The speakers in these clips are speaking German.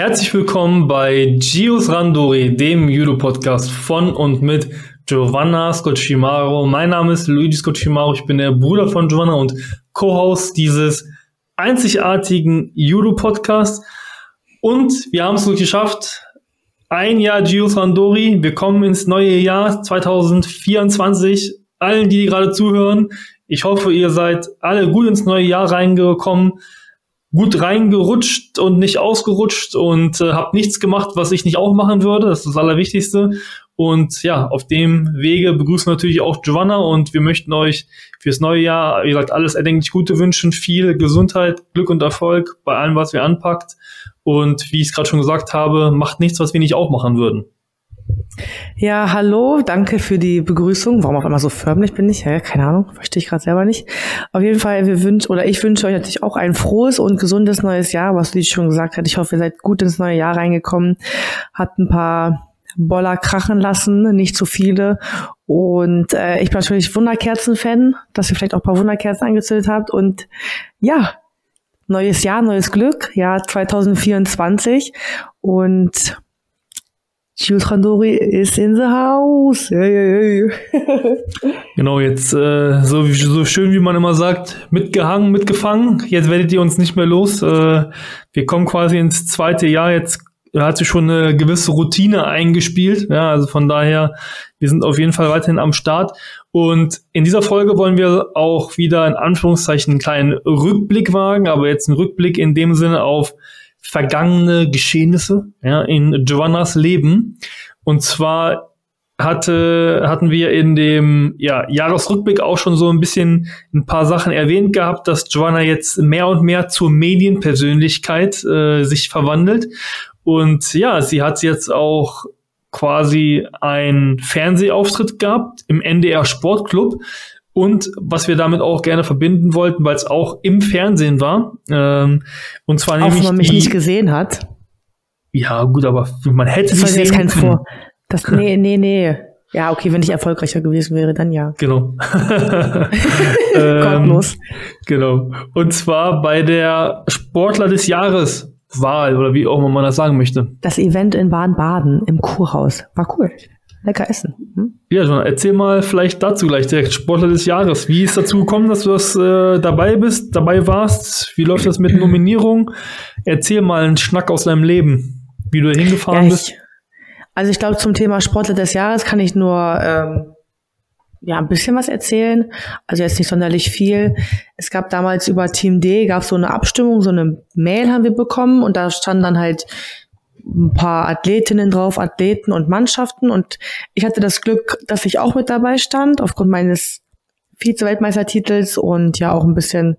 Herzlich willkommen bei Gios Randori, dem Judo-Podcast von und mit Giovanna Scocimaro. Mein Name ist Luigi Scocimaro, ich bin der Bruder von Giovanna und Co-Host dieses einzigartigen Judo-Podcasts. Und wir haben es so geschafft, ein Jahr Gios Randori, wir kommen ins neue Jahr 2024. Allen, die gerade zuhören, ich hoffe, ihr seid alle gut ins neue Jahr reingekommen gut reingerutscht und nicht ausgerutscht und äh, habe nichts gemacht, was ich nicht auch machen würde. Das ist das Allerwichtigste. Und ja, auf dem Wege begrüßen wir natürlich auch Giovanna und wir möchten euch fürs neue Jahr, wie gesagt, alles erdenklich Gute wünschen, viel Gesundheit, Glück und Erfolg bei allem, was wir anpackt. Und wie ich es gerade schon gesagt habe, macht nichts, was wir nicht auch machen würden. Ja, hallo, danke für die Begrüßung. Warum auch immer so förmlich bin ich? Ja, keine Ahnung, verstehe ich gerade selber nicht. Auf jeden Fall, wir wünschen oder ich wünsche euch natürlich auch ein frohes und gesundes neues Jahr, was du schon gesagt hast. Ich hoffe, ihr seid gut ins neue Jahr reingekommen, hat ein paar Boller krachen lassen, nicht zu viele. Und äh, ich bin natürlich Wunderkerzen-Fan, dass ihr vielleicht auch ein paar Wunderkerzen angezündet habt. Und ja, neues Jahr, neues Glück, Jahr 2024. Und Jules Randori ist in the house. Hey, hey, hey. genau, jetzt äh, so, so schön wie man immer sagt, mitgehangen, mitgefangen. Jetzt werdet ihr uns nicht mehr los. Äh, wir kommen quasi ins zweite Jahr. Jetzt hat sich schon eine gewisse Routine eingespielt. Ja, also von daher, wir sind auf jeden Fall weiterhin am Start. Und in dieser Folge wollen wir auch wieder in Anführungszeichen einen kleinen Rückblick wagen, aber jetzt einen Rückblick in dem Sinne auf vergangene Geschehnisse ja, in Giovannas Leben. Und zwar hatte, hatten wir in dem ja, Jahresrückblick auch schon so ein bisschen ein paar Sachen erwähnt gehabt, dass Giovanna jetzt mehr und mehr zur Medienpersönlichkeit äh, sich verwandelt. Und ja, sie hat jetzt auch quasi einen Fernsehauftritt gehabt im NDR Sportclub und was wir damit auch gerne verbinden wollten, weil es auch im Fernsehen war. Ähm, und zwar auch nämlich. Auch wenn man mich nicht gesehen hat. Ja, gut, aber man hätte das sehen kein Vor. Das, nee, nee, nee. Ja, okay, wenn ich erfolgreicher gewesen wäre, dann ja. Genau. Gottlos. Ähm, genau. Und zwar bei der Sportler des Jahres Wahl oder wie auch immer man das sagen möchte. Das Event in Baden-Baden im Kurhaus. War cool lecker essen. Hm? Ja, John, erzähl mal vielleicht dazu gleich direkt Sportler des Jahres. Wie ist dazu gekommen, dass du das äh, dabei bist, dabei warst? Wie läuft das mit Nominierung? Erzähl mal einen Schnack aus deinem Leben, wie du hingefahren ja, ich, bist. Also ich glaube, zum Thema Sportler des Jahres kann ich nur ähm, ja ein bisschen was erzählen. Also jetzt nicht sonderlich viel. Es gab damals über Team D gab so eine Abstimmung, so eine Mail haben wir bekommen und da stand dann halt ein paar Athletinnen drauf, Athleten und Mannschaften. Und ich hatte das Glück, dass ich auch mit dabei stand, aufgrund meines Vize-Weltmeistertitels und ja auch ein bisschen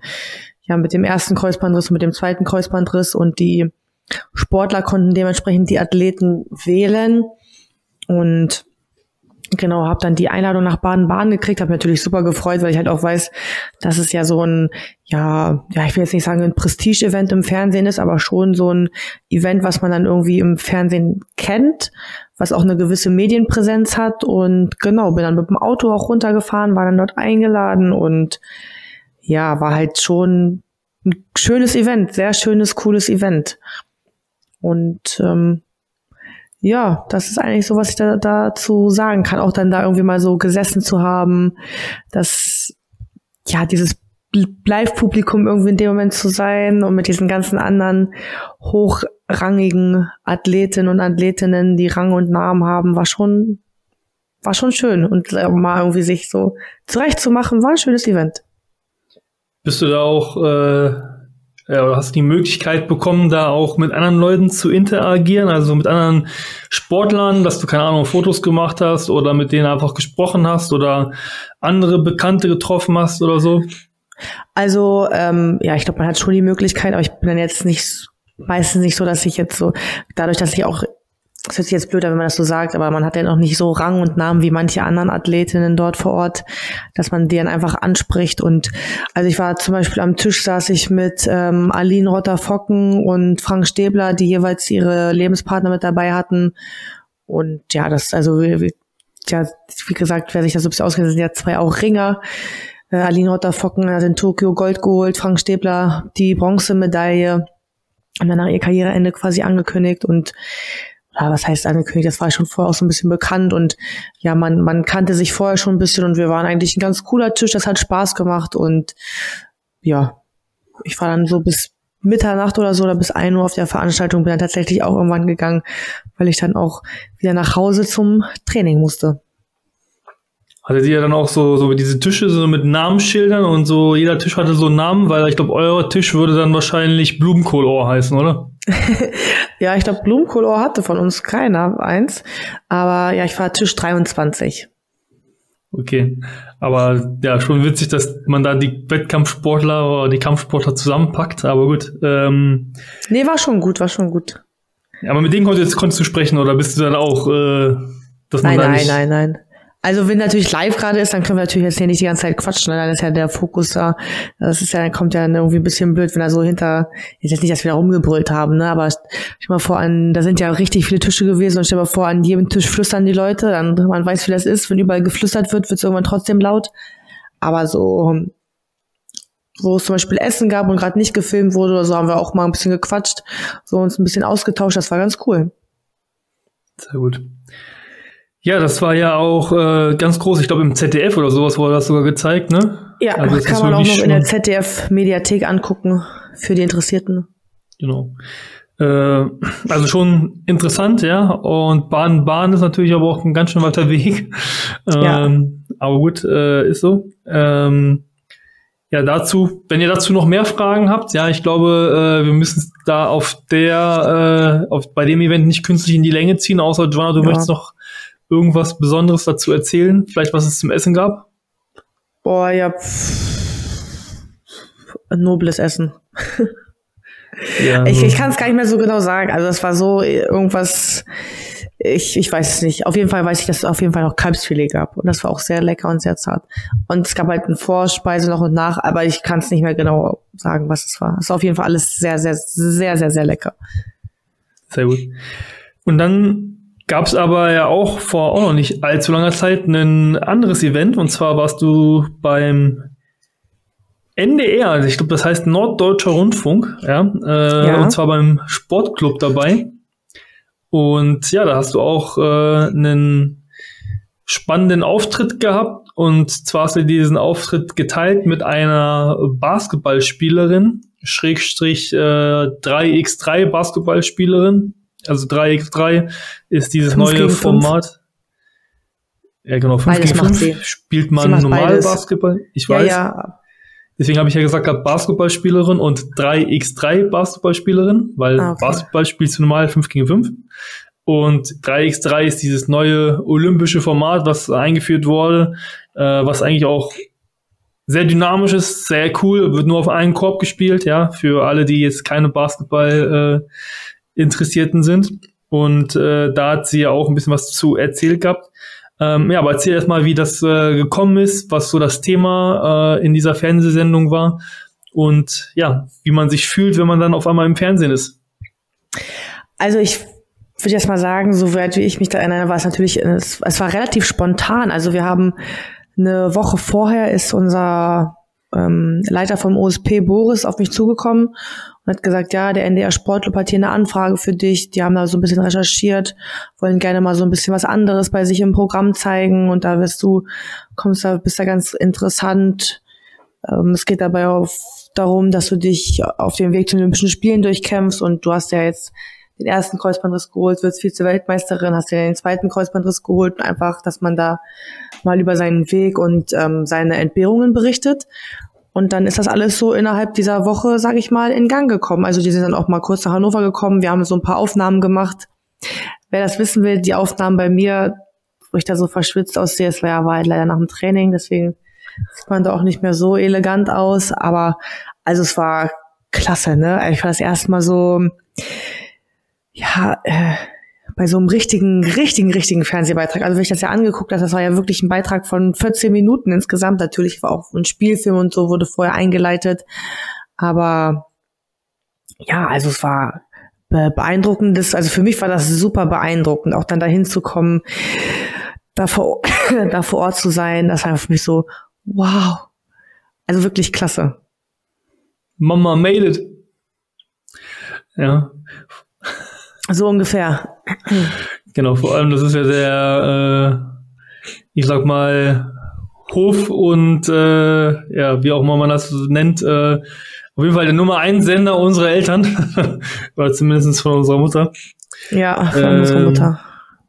ja mit dem ersten Kreuzbandriss und mit dem zweiten Kreuzbandriss und die Sportler konnten dementsprechend die Athleten wählen und genau, habe dann die Einladung nach Baden-Baden gekriegt, habe natürlich super gefreut, weil ich halt auch weiß, dass es ja so ein, ja, ja, ich will jetzt nicht sagen ein Prestige-Event im Fernsehen ist, aber schon so ein Event, was man dann irgendwie im Fernsehen kennt, was auch eine gewisse Medienpräsenz hat und genau, bin dann mit dem Auto auch runtergefahren, war dann dort eingeladen und ja, war halt schon ein schönes Event, sehr schönes, cooles Event. Und ähm, ja, das ist eigentlich so, was ich da, dazu sagen kann. Auch dann da irgendwie mal so gesessen zu haben, dass, ja, dieses Live-Publikum irgendwie in dem Moment zu sein und mit diesen ganzen anderen hochrangigen Athletinnen und Athletinnen, die Rang und Namen haben, war schon, war schon schön. Und mal irgendwie sich so zurechtzumachen, war ein schönes Event. Bist du da auch äh, ja, oder hast du die Möglichkeit bekommen, da auch mit anderen Leuten zu interagieren, also mit anderen Sportlern, dass du keine Ahnung Fotos gemacht hast oder mit denen einfach gesprochen hast oder andere Bekannte getroffen hast oder so? Also ähm, ja, ich glaube, man hat schon die Möglichkeit, aber ich bin dann jetzt nicht meistens nicht so, dass ich jetzt so dadurch, dass ich auch das hört sich jetzt blöder, wenn man das so sagt, aber man hat ja noch nicht so Rang und Namen wie manche anderen Athletinnen dort vor Ort, dass man die dann einfach anspricht. Und also ich war zum Beispiel am Tisch, saß ich mit ähm, Aline Rotter-Focken und Frank Stäbler, die jeweils ihre Lebenspartner mit dabei hatten. Und ja, das, also wie, ja, wie gesagt, wer sich das so ein bisschen auskennt, sind ja zwei auch Ringer. Äh, Aline Rotter-Focken hat in Tokio Gold geholt, Frank Stäbler die Bronzemedaille. haben dann nach ihr Karriereende quasi angekündigt und ja, was heißt angekündigt, das war schon vorher auch so ein bisschen bekannt und ja, man, man kannte sich vorher schon ein bisschen und wir waren eigentlich ein ganz cooler Tisch, das hat Spaß gemacht und ja, ich war dann so bis Mitternacht oder so oder bis ein Uhr auf der Veranstaltung, bin dann tatsächlich auch irgendwann gegangen, weil ich dann auch wieder nach Hause zum Training musste. Hattet ihr dann auch so, so diese Tische so mit Namensschildern und so, jeder Tisch hatte so einen Namen, weil ich glaube, euer Tisch würde dann wahrscheinlich Blumenkohlohr heißen, oder? Ja, ich glaube, Blumenkohlohr hatte von uns keiner eins. Aber ja, ich war Tisch 23. Okay. Aber ja, schon witzig, dass man da die Wettkampfsportler oder die Kampfsportler zusammenpackt, aber gut. Ähm, nee, war schon gut, war schon gut. Aber mit denen konntest, konntest du sprechen oder bist du dann auch, äh, dass man nein, da nein, nicht nein, nein, nein. Also wenn natürlich live gerade ist, dann können wir natürlich jetzt hier nicht die ganze Zeit quatschen, ne? dann ist ja der Fokus da. Das ist ja, dann kommt ja irgendwie ein bisschen blöd, wenn er so hinter, jetzt nicht, dass wir da rumgebrüllt haben, ne? Aber ich mal vor an, da sind ja richtig viele Tische gewesen und stell mal vor, an jedem Tisch flüstern die Leute, dann man weiß, wie das ist, wenn überall geflüstert wird, wird es irgendwann trotzdem laut. Aber so, wo es zum Beispiel Essen gab und gerade nicht gefilmt wurde oder so, haben wir auch mal ein bisschen gequatscht, so uns ein bisschen ausgetauscht, das war ganz cool. Sehr gut. Ja, das war ja auch äh, ganz groß. Ich glaube, im ZDF oder sowas wurde das sogar gezeigt, ne? Ja, also kann man auch noch in der ZDF-Mediathek angucken für die Interessierten. Genau. Äh, also schon interessant, ja. Und Baden-Baden ist natürlich aber auch ein ganz schön weiter Weg. Ja. Ähm, aber gut, äh, ist so. Ähm, ja, dazu, wenn ihr dazu noch mehr Fragen habt, ja, ich glaube, äh, wir müssen da auf der, äh, auf, bei dem Event nicht künstlich in die Länge ziehen, außer Joanna, du ja. möchtest noch irgendwas Besonderes dazu erzählen? Vielleicht, was es zum Essen gab? Boah, ja. Pff, nobles Essen. ja, ich ich kann es gar nicht mehr so genau sagen. Also es war so irgendwas, ich, ich weiß es nicht. Auf jeden Fall weiß ich, dass es auf jeden Fall noch Kalbsfilet gab. Und das war auch sehr lecker und sehr zart. Und es gab halt eine Vorspeise noch und nach, aber ich kann es nicht mehr genau sagen, was es war. Es war auf jeden Fall alles sehr, sehr, sehr, sehr, sehr lecker. Sehr gut. Und dann gab es aber ja auch vor auch noch nicht allzu langer Zeit ein anderes Event und zwar warst du beim NDR, also ich glaube, das heißt Norddeutscher Rundfunk, ja, äh, ja, und zwar beim Sportclub dabei. Und ja, da hast du auch äh, einen spannenden Auftritt gehabt und zwar hast du diesen Auftritt geteilt mit einer Basketballspielerin, Schrägstrich äh, 3x3 Basketballspielerin, also 3x3 ist dieses neue Format. Ja, genau, 5 beides gegen 5 spielt man normal beides. Basketball. Ich weiß. Ja, ja. Deswegen habe ich ja gesagt, Basketballspielerin und 3x3 Basketballspielerin, weil ah, okay. Basketball spielst du normal 5 gegen 5. Und 3x3 ist dieses neue olympische Format, was eingeführt wurde, äh, was eigentlich auch sehr dynamisch ist, sehr cool, wird nur auf einen Korb gespielt, ja, für alle, die jetzt keine Basketball äh, Interessierten sind. Und äh, da hat sie ja auch ein bisschen was zu erzählt gehabt. Ähm, ja, aber erzähl erst mal, wie das äh, gekommen ist, was so das Thema äh, in dieser Fernsehsendung war und ja, wie man sich fühlt, wenn man dann auf einmal im Fernsehen ist. Also ich würde jetzt mal sagen, soweit wie ich mich da erinnere, war es natürlich, es, es war relativ spontan. Also wir haben eine Woche vorher ist unser ähm, Leiter vom OSP Boris auf mich zugekommen und hat gesagt, ja, der NDR Sportclub hat hier eine Anfrage für dich. Die haben da so ein bisschen recherchiert, wollen gerne mal so ein bisschen was anderes bei sich im Programm zeigen und da wirst du, kommst da, bist da ganz interessant. Ähm, es geht dabei auf, darum, dass du dich auf dem Weg zu den Olympischen Spielen durchkämpfst und du hast ja jetzt den ersten Kreuzbandriss geholt, wirst Vize-Weltmeisterin, hast ja den zweiten Kreuzbandriss geholt, einfach, dass man da mal über seinen Weg und ähm, seine Entbehrungen berichtet. Und dann ist das alles so innerhalb dieser Woche, sage ich mal, in Gang gekommen. Also die sind dann auch mal kurz nach Hannover gekommen. Wir haben so ein paar Aufnahmen gemacht. Wer das wissen will, die Aufnahmen bei mir, wo ich da so verschwitzt aussehe, es war, war halt leider nach dem Training, deswegen sieht man da auch nicht mehr so elegant aus. Aber also es war klasse, ne? Ich war das erste Mal so, ja, äh, bei so einem richtigen, richtigen, richtigen Fernsehbeitrag. Also wenn ich das ja angeguckt habe, das war ja wirklich ein Beitrag von 14 Minuten insgesamt. Natürlich war auch ein Spielfilm und so wurde vorher eingeleitet. Aber ja, also es war beeindruckendes, also für mich war das super beeindruckend, auch dann dahin zu kommen, da vor, da vor Ort zu sein, das war für mich so, wow. Also wirklich klasse. Mama made it. Ja. So ungefähr. Genau, vor allem, das ist ja der, äh, ich sag mal, Hof und äh, ja, wie auch immer man das nennt, äh, auf jeden Fall der Nummer 1 Sender unserer Eltern, oder zumindest von unserer Mutter. Ja, von ähm, unserer Mutter.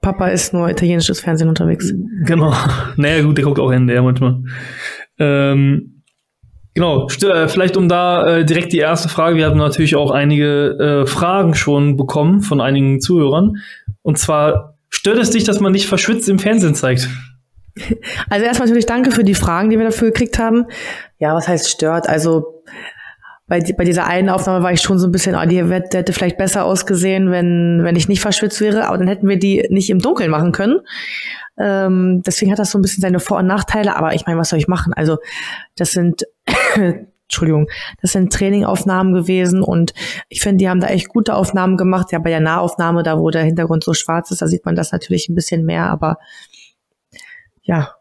Papa ist nur italienisches Fernsehen unterwegs. Genau. Naja, gut, der guckt auch NDR manchmal. Ähm, genau, äh, vielleicht um da äh, direkt die erste Frage. Wir haben natürlich auch einige äh, Fragen schon bekommen von einigen Zuhörern. Und zwar, stört es dich, dass man dich verschwitzt im Fernsehen zeigt? Also erstmal natürlich danke für die Fragen, die wir dafür gekriegt haben. Ja, was heißt stört? Also bei, bei dieser einen Aufnahme war ich schon so ein bisschen, oh, die hätte, hätte vielleicht besser ausgesehen, wenn, wenn ich nicht verschwitzt wäre, aber dann hätten wir die nicht im Dunkeln machen können. Ähm, deswegen hat das so ein bisschen seine Vor- und Nachteile, aber ich meine, was soll ich machen? Also, das sind, Entschuldigung, das sind Trainingaufnahmen gewesen und ich finde, die haben da echt gute Aufnahmen gemacht. Ja, bei der Nahaufnahme, da wo der Hintergrund so schwarz ist, da sieht man das natürlich ein bisschen mehr, aber ja,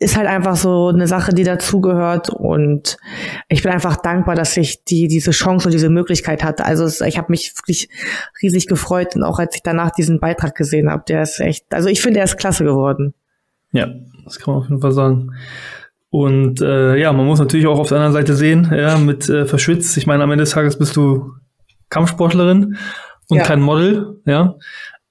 ist halt einfach so eine Sache, die dazugehört und ich bin einfach dankbar, dass ich die diese Chance und diese Möglichkeit hatte. Also es, ich habe mich wirklich riesig gefreut und auch als ich danach diesen Beitrag gesehen habe, der ist echt, also ich finde, er ist klasse geworden. Ja, das kann man auf jeden Fall sagen. Und äh, ja, man muss natürlich auch auf der anderen Seite sehen, ja, mit äh, verschwitzt. Ich meine, am Ende des Tages bist du Kampfsportlerin und ja. kein Model, ja.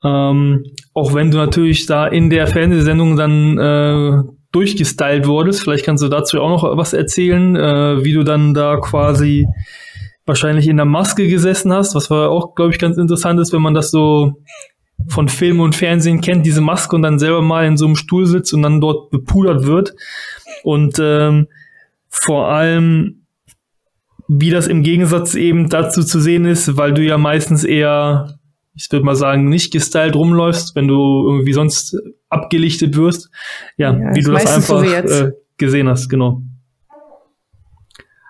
Ähm, auch wenn du natürlich da in der Fernsehsendung dann äh, durchgestylt wurdest. Vielleicht kannst du dazu auch noch was erzählen, äh, wie du dann da quasi wahrscheinlich in der Maske gesessen hast, was war auch, glaube ich, ganz interessant ist, wenn man das so von Film und Fernsehen kennt, diese Maske und dann selber mal in so einem Stuhl sitzt und dann dort bepudert wird. Und ähm, vor allem, wie das im Gegensatz eben dazu zu sehen ist, weil du ja meistens eher ich würde mal sagen, nicht gestylt rumläufst, wenn du irgendwie sonst abgelichtet wirst. Ja, ja wie du das einfach so äh, gesehen hast, genau.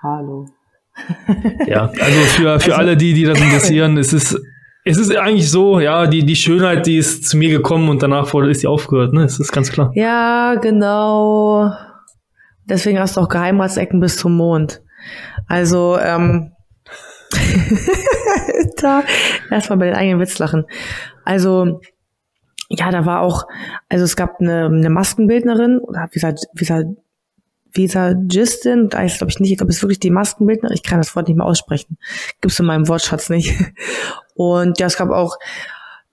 Hallo. ja, also für, für also, alle die, die das interessieren, es ist, es ist eigentlich so, ja, die, die Schönheit, die ist zu mir gekommen und danach wurde, ist sie aufgehört, ne? Es ist ganz klar. Ja, genau. Deswegen hast du auch Geheimratsecken bis zum Mond. Also, ähm, da erstmal bei den eigenen Witz lachen. Also, ja, da war auch, also es gab eine, eine Maskenbildnerin, oder wie gesagt, wie gesagt, Visagistin, da ist glaube ich nicht, ich es wirklich die Maskenbildnerin, ich kann das Wort nicht mehr aussprechen, gibt's in meinem Wortschatz nicht. Und ja, es gab auch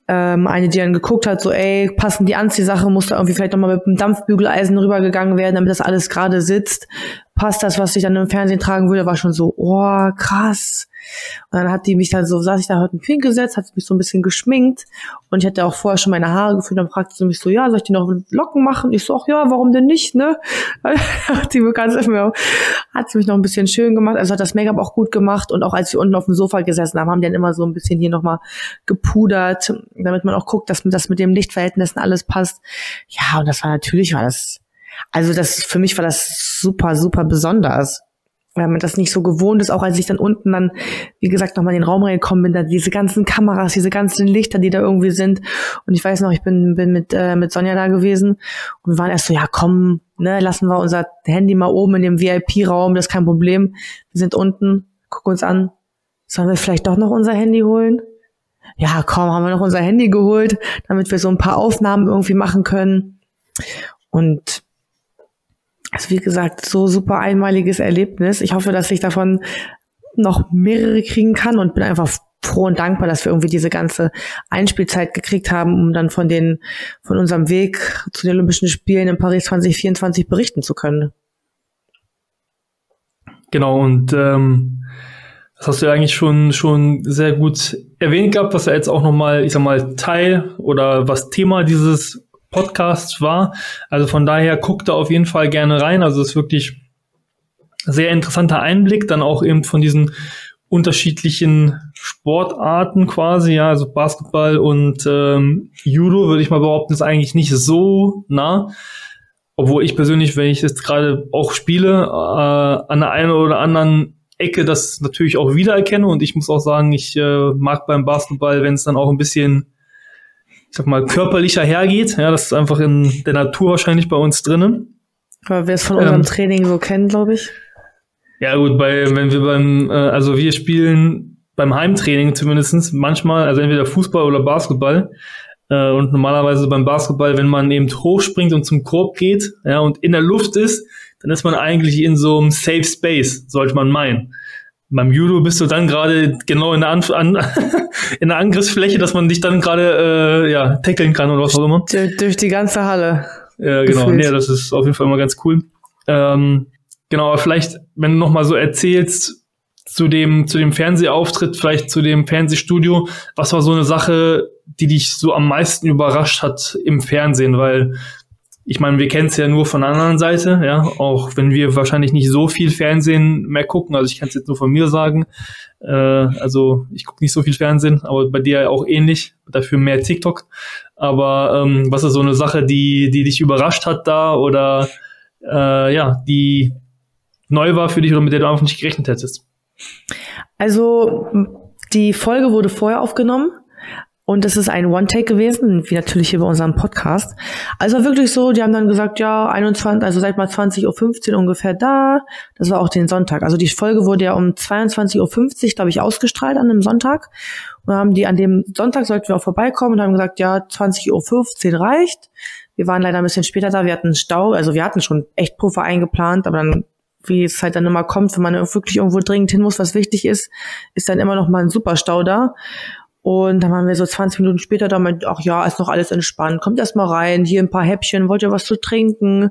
ähm, eine, die dann geguckt hat, so, ey, passen die Anziehsachen, muss da irgendwie vielleicht nochmal mit dem Dampfbügeleisen rübergegangen werden, damit das alles gerade sitzt. Passt das, was ich dann im Fernsehen tragen würde, war schon so, oh, krass. Und dann hat die mich dann so, saß ich da heute im gesetzt, hat mich so ein bisschen geschminkt und ich hatte auch vorher schon meine Haare gefühlt, dann fragte sie mich so, ja, soll ich die noch Locken machen? Ich so, ach ja, warum denn nicht, ne? hat die ganz hat sie mich noch ein bisschen schön gemacht, also hat das Make-up auch gut gemacht und auch als wir unten auf dem Sofa gesessen haben, haben die dann immer so ein bisschen hier nochmal gepudert, damit man auch guckt, dass das mit dem Lichtverhältnissen alles passt. Ja, und das war natürlich, war das, also das, für mich war das super, super besonders weil man das nicht so gewohnt ist, auch als ich dann unten dann, wie gesagt, nochmal in den Raum reingekommen bin, da diese ganzen Kameras, diese ganzen Lichter, die da irgendwie sind. Und ich weiß noch, ich bin, bin mit, äh, mit Sonja da gewesen und wir waren erst so, ja komm, ne, lassen wir unser Handy mal oben in dem VIP-Raum, das ist kein Problem. Wir sind unten, gucken uns an. Sollen wir vielleicht doch noch unser Handy holen? Ja, komm, haben wir noch unser Handy geholt, damit wir so ein paar Aufnahmen irgendwie machen können. Und also wie gesagt, so super einmaliges Erlebnis. Ich hoffe, dass ich davon noch mehrere kriegen kann und bin einfach froh und dankbar, dass wir irgendwie diese ganze Einspielzeit gekriegt haben, um dann von den, von unserem Weg zu den Olympischen Spielen in Paris 2024 berichten zu können. Genau, und ähm, das hast du ja eigentlich schon, schon sehr gut erwähnt gehabt, was ja jetzt auch nochmal, ich sag mal, Teil oder was Thema dieses Podcast war. Also von daher guckt da auf jeden Fall gerne rein. Also es ist wirklich sehr interessanter Einblick, dann auch eben von diesen unterschiedlichen Sportarten quasi, ja, also Basketball und ähm, Judo würde ich mal behaupten, ist eigentlich nicht so nah. Obwohl ich persönlich, wenn ich jetzt gerade auch spiele, äh, an der einen oder anderen Ecke das natürlich auch wiedererkenne und ich muss auch sagen, ich äh, mag beim Basketball, wenn es dann auch ein bisschen ich sag mal, körperlicher hergeht. Ja, das ist einfach in der Natur wahrscheinlich bei uns drinnen. Weil wir es von unserem ähm, Training so kennen, glaube ich. Ja, gut, bei, wenn wir beim, äh, also wir spielen beim Heimtraining zumindestens manchmal, also entweder Fußball oder Basketball. Äh, und normalerweise beim Basketball, wenn man eben hochspringt und zum Korb geht ja, und in der Luft ist, dann ist man eigentlich in so einem Safe Space, sollte man meinen. Beim Judo bist du dann gerade genau in der, An an in der Angriffsfläche, dass man dich dann gerade äh, ja, tackeln kann oder was auch immer. Durch, durch die ganze Halle. Ja, genau. Nee, das ist auf jeden Fall immer ganz cool. Ähm, genau, aber vielleicht, wenn du noch mal so erzählst zu dem, zu dem Fernsehauftritt, vielleicht zu dem Fernsehstudio, was war so eine Sache, die dich so am meisten überrascht hat im Fernsehen? Weil ich meine, wir kennen es ja nur von der anderen Seite, ja, auch wenn wir wahrscheinlich nicht so viel Fernsehen mehr gucken. Also ich kann es jetzt nur von mir sagen. Äh, also ich gucke nicht so viel Fernsehen, aber bei dir auch ähnlich, dafür mehr TikTok. Aber ähm, was ist so eine Sache, die, die dich überrascht hat da oder äh, ja, die neu war für dich oder mit der du einfach nicht gerechnet hättest? Also die Folge wurde vorher aufgenommen und das ist ein One-Take gewesen, wie natürlich hier bei unserem Podcast. Also wirklich so, die haben dann gesagt, ja, 21, also seid mal 20.15 Uhr ungefähr da. Das war auch den Sonntag. Also die Folge wurde ja um 22.50 Uhr, glaube ich, ausgestrahlt an einem Sonntag. Und haben die an dem Sonntag sollten wir auch vorbeikommen und haben gesagt, ja, 20.15 Uhr reicht. Wir waren leider ein bisschen später da, wir hatten Stau, also wir hatten schon echt Puffer eingeplant, aber dann wie es halt dann immer kommt, wenn man wirklich irgendwo dringend hin muss, was wichtig ist, ist dann immer noch mal ein super Stau da. Und dann waren wir so 20 Minuten später da meint, ach ja, ist noch alles entspannt. Kommt erst mal rein, hier ein paar Häppchen, wollt ihr was zu trinken?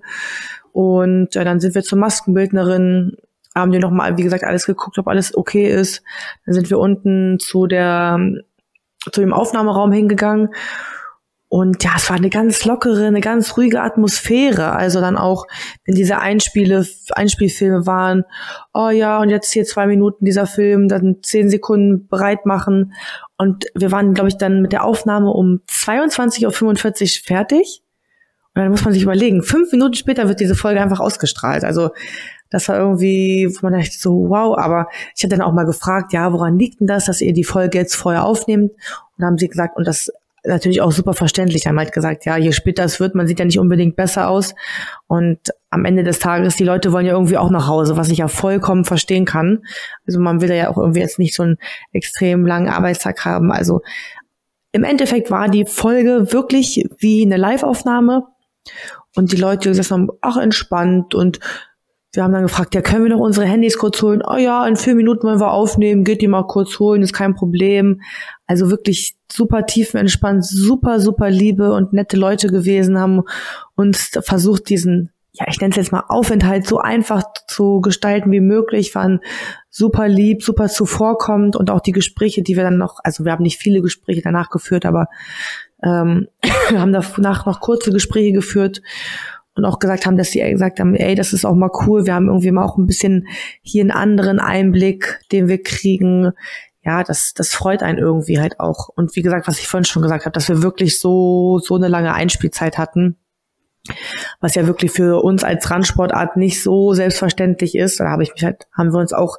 Und äh, dann sind wir zur Maskenbildnerin, haben wir nochmal, wie gesagt, alles geguckt, ob alles okay ist. Dann sind wir unten zu der, zu dem Aufnahmeraum hingegangen und ja, es war eine ganz lockere, eine ganz ruhige Atmosphäre. Also dann auch, wenn diese Einspiele, Einspielfilme waren, oh ja, und jetzt hier zwei Minuten dieser Film, dann zehn Sekunden bereit machen. Und wir waren, glaube ich, dann mit der Aufnahme um 22.45 Uhr fertig. Und dann muss man sich überlegen, fünf Minuten später wird diese Folge einfach ausgestrahlt. Also das war irgendwie, wo man dachte so, wow, aber ich habe dann auch mal gefragt, ja, woran liegt denn das, dass ihr die Folge jetzt vorher aufnehmt? Und dann haben sie gesagt, und das natürlich auch super verständlich. Haben halt gesagt, ja, je später es wird, man sieht ja nicht unbedingt besser aus. Und am Ende des Tages, die Leute wollen ja irgendwie auch nach Hause, was ich ja vollkommen verstehen kann. Also man will ja auch irgendwie jetzt nicht so einen extrem langen Arbeitstag haben. Also im Endeffekt war die Folge wirklich wie eine Live-Aufnahme. Und die Leute gesagt haben, ach, entspannt und wir haben dann gefragt, ja, können wir noch unsere Handys kurz holen? Oh ja, in vier Minuten wollen wir aufnehmen, geht die mal kurz holen, ist kein Problem. Also wirklich super tiefenentspannt, super, super liebe und nette Leute gewesen, haben uns versucht, diesen, ja, ich nenne es jetzt mal Aufenthalt so einfach zu gestalten wie möglich, waren super lieb, super zuvorkommend und auch die Gespräche, die wir dann noch, also wir haben nicht viele Gespräche danach geführt, aber ähm, wir haben danach noch kurze Gespräche geführt und auch gesagt haben, dass sie gesagt haben, ey, das ist auch mal cool. Wir haben irgendwie mal auch ein bisschen hier einen anderen Einblick, den wir kriegen. Ja, das, das freut einen irgendwie halt auch. Und wie gesagt, was ich vorhin schon gesagt habe, dass wir wirklich so, so eine lange Einspielzeit hatten, was ja wirklich für uns als Randsportart nicht so selbstverständlich ist. Da habe ich mich halt, haben wir uns auch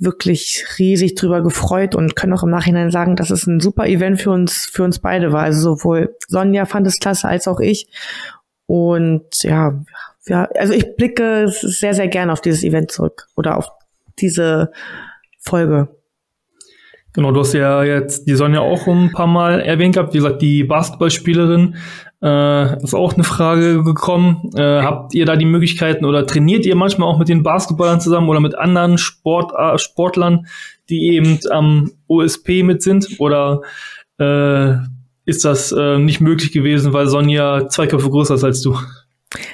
wirklich riesig drüber gefreut und können auch im Nachhinein sagen, dass es ein super Event für uns, für uns beide war. Also sowohl Sonja fand es klasse als auch ich. Und ja, ja, also ich blicke sehr, sehr gerne auf dieses Event zurück oder auf diese Folge. Genau, du hast ja jetzt die Sonja auch ein paar Mal erwähnt gehabt. Wie gesagt, die Basketballspielerin äh, ist auch eine Frage gekommen. Äh, habt ihr da die Möglichkeiten oder trainiert ihr manchmal auch mit den Basketballern zusammen oder mit anderen Sport, äh, Sportlern, die eben am OSP mit sind? Oder äh, ist das äh, nicht möglich gewesen, weil Sonja zwei Köpfe größer ist als du.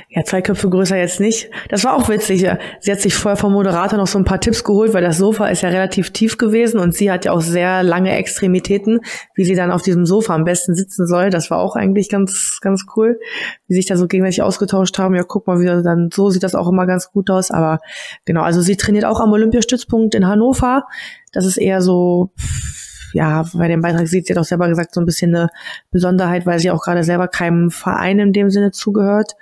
Ja, zwei Köpfe größer jetzt nicht. Das war auch witzig. Sie hat sich vorher vom Moderator noch so ein paar Tipps geholt, weil das Sofa ist ja relativ tief gewesen und sie hat ja auch sehr lange Extremitäten, wie sie dann auf diesem Sofa am besten sitzen soll. Das war auch eigentlich ganz, ganz cool, wie sich da so gegenseitig ausgetauscht haben. Ja, guck mal, wieder dann so sieht das auch immer ganz gut aus. Aber genau, also sie trainiert auch am Olympiastützpunkt in Hannover. Das ist eher so ja, bei dem Beitrag sieht sie doch selber gesagt so ein bisschen eine Besonderheit, weil sie auch gerade selber keinem Verein in dem Sinne zugehört,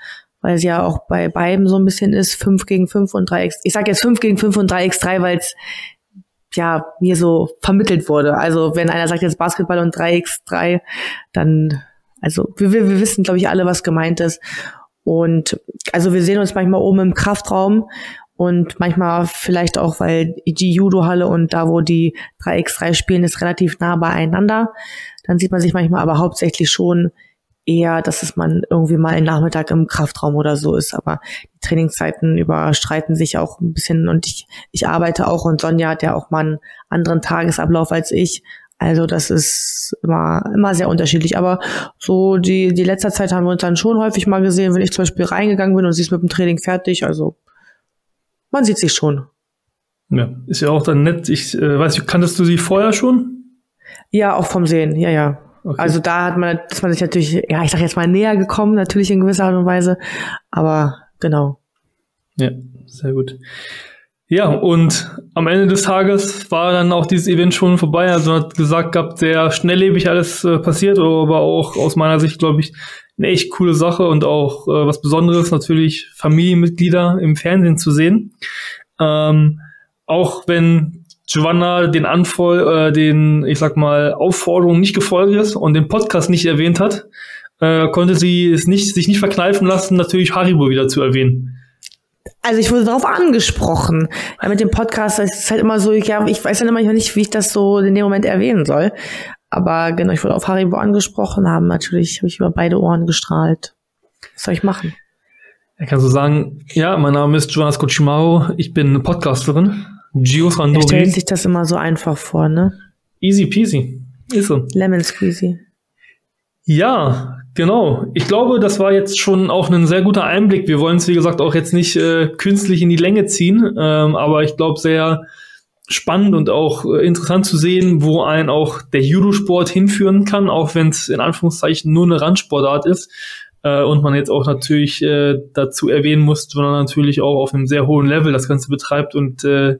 weil sie ja auch bei beiden so ein bisschen ist, 5 gegen 5 und 3x. Ich sage jetzt 5 gegen 5 und 3x3, weil es ja mir so vermittelt wurde. Also wenn einer sagt jetzt Basketball und 3x3, dann, also wir, wir wissen, glaube ich, alle, was gemeint ist. Und also wir sehen uns manchmal oben im Kraftraum Und manchmal vielleicht auch, weil die Judo-Halle und da, wo die 3x3 spielen, ist relativ nah beieinander. Dann sieht man sich manchmal aber hauptsächlich schon eher, dass es man irgendwie mal einen Nachmittag im Kraftraum oder so ist. Aber die Trainingszeiten überstreiten sich auch ein bisschen und ich, ich arbeite auch und Sonja hat ja auch mal einen anderen Tagesablauf als ich. Also das ist immer, immer sehr unterschiedlich. Aber so die, die letzter Zeit haben wir uns dann schon häufig mal gesehen, wenn ich zum Beispiel reingegangen bin und sie ist mit dem Training fertig. Also man sieht sich schon. Ja, ist ja auch dann nett. Ich äh, weiß nicht, kanntest du sie vorher schon? Ja, auch vom Sehen, ja, ja. Okay. Also da hat man, ist man sich natürlich, ja, ich sag jetzt mal näher gekommen, natürlich in gewisser Art und Weise. Aber genau. Ja, sehr gut. Ja, und am Ende des Tages war dann auch dieses Event schon vorbei. Also man hat gesagt gehabt, sehr schnelllebig alles äh, passiert, aber auch aus meiner Sicht, glaube ich, eine echt coole Sache und auch äh, was Besonderes, natürlich Familienmitglieder im Fernsehen zu sehen. Ähm, auch wenn Giovanna den Anfol, äh, den, ich sag mal, Aufforderungen nicht gefolgt ist und den Podcast nicht erwähnt hat, äh, konnte sie es nicht, sich nicht verkneifen lassen, natürlich Haribo wieder zu erwähnen. Also ich wurde darauf angesprochen. Ja, mit dem Podcast ist halt immer so, ja, ich weiß dann immer nicht, wie ich das so in dem Moment erwähnen soll. Aber genau, ich wurde auf Haribo angesprochen, haben natürlich, habe ich über beide Ohren gestrahlt. Was soll ich machen? Ja, kannst du sagen, ja, mein Name ist Jonas Kochimaro, ich bin Podcasterin. Gios Randori. Er stellt sich das immer so einfach vor, ne? Easy peasy. Ist so. Lemon squeezy. Ja, Genau. Ich glaube, das war jetzt schon auch ein sehr guter Einblick. Wir wollen es, wie gesagt, auch jetzt nicht äh, künstlich in die Länge ziehen, ähm, aber ich glaube, sehr spannend und auch äh, interessant zu sehen, wo ein auch der Judo-Sport hinführen kann, auch wenn es in Anführungszeichen nur eine Randsportart ist. Äh, und man jetzt auch natürlich äh, dazu erwähnen muss, sondern natürlich auch auf einem sehr hohen Level das Ganze betreibt. Und äh,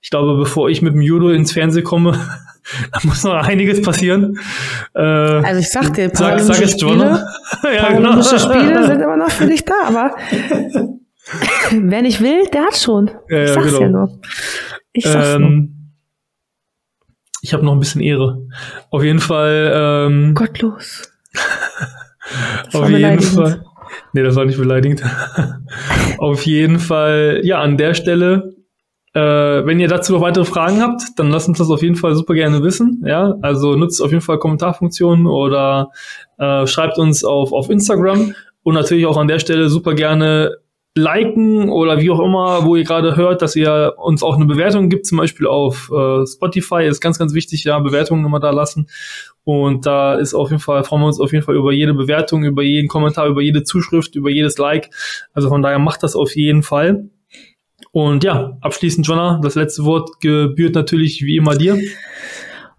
ich glaube, bevor ich mit dem Judo ins Fernsehen komme, da muss noch einiges passieren. Äh, also ich sag dir, sag, sag Spiele, ja, genau. Spiele sind immer noch für dich da, aber wer nicht will, der hat schon. Ja, ich sag's genau. ja nur. Ich sag's ähm. Ich habe noch ein bisschen Ehre. Auf jeden Fall. Ähm, Gottlos. auf jeden Fall. Nee, das war nicht beleidigend. auf jeden Fall, ja, an der Stelle äh, wenn ihr dazu noch weitere Fragen habt, dann lasst uns das auf jeden Fall super gerne wissen. Ja, also nutzt auf jeden Fall Kommentarfunktionen oder äh, schreibt uns auf, auf Instagram und natürlich auch an der Stelle super gerne liken oder wie auch immer, wo ihr gerade hört, dass ihr uns auch eine Bewertung gibt, zum Beispiel auf äh, Spotify, ist ganz, ganz wichtig, ja, Bewertungen immer da lassen. Und da ist auf jeden Fall, freuen wir uns auf jeden Fall über jede Bewertung, über jeden Kommentar, über jede Zuschrift, über jedes Like. Also von daher macht das auf jeden Fall. Und ja, abschließend, Jonna, das letzte Wort gebührt natürlich wie immer dir.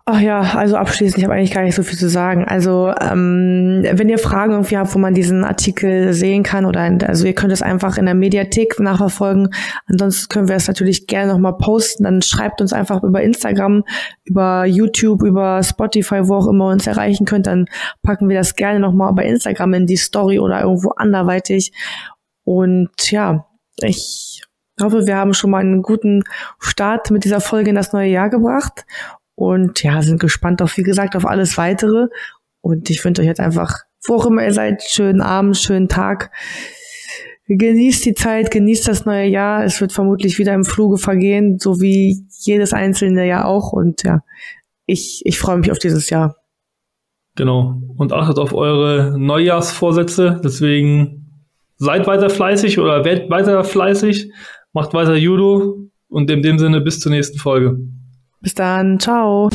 Ach ja, also abschließend, ich habe eigentlich gar nicht so viel zu sagen. Also ähm, wenn ihr Fragen irgendwie habt, wo man diesen Artikel sehen kann oder also ihr könnt es einfach in der Mediathek nachverfolgen. Ansonsten können wir es natürlich gerne nochmal posten. Dann schreibt uns einfach über Instagram, über YouTube, über Spotify, wo auch immer ihr uns erreichen könnt. Dann packen wir das gerne nochmal bei Instagram in die Story oder irgendwo anderweitig. Und ja, ich ich hoffe, wir haben schon mal einen guten Start mit dieser Folge in das neue Jahr gebracht. Und ja, sind gespannt auf, wie gesagt, auf alles weitere. Und ich wünsche euch jetzt einfach, wo auch immer ihr seid, schönen Abend, schönen Tag. Genießt die Zeit, genießt das neue Jahr. Es wird vermutlich wieder im Fluge vergehen, so wie jedes einzelne Jahr auch. Und ja, ich, ich freue mich auf dieses Jahr. Genau. Und achtet auf eure Neujahrsvorsätze. Deswegen seid weiter fleißig oder werdet weiter fleißig. Macht weiter Judo und in dem Sinne bis zur nächsten Folge. Bis dann, ciao.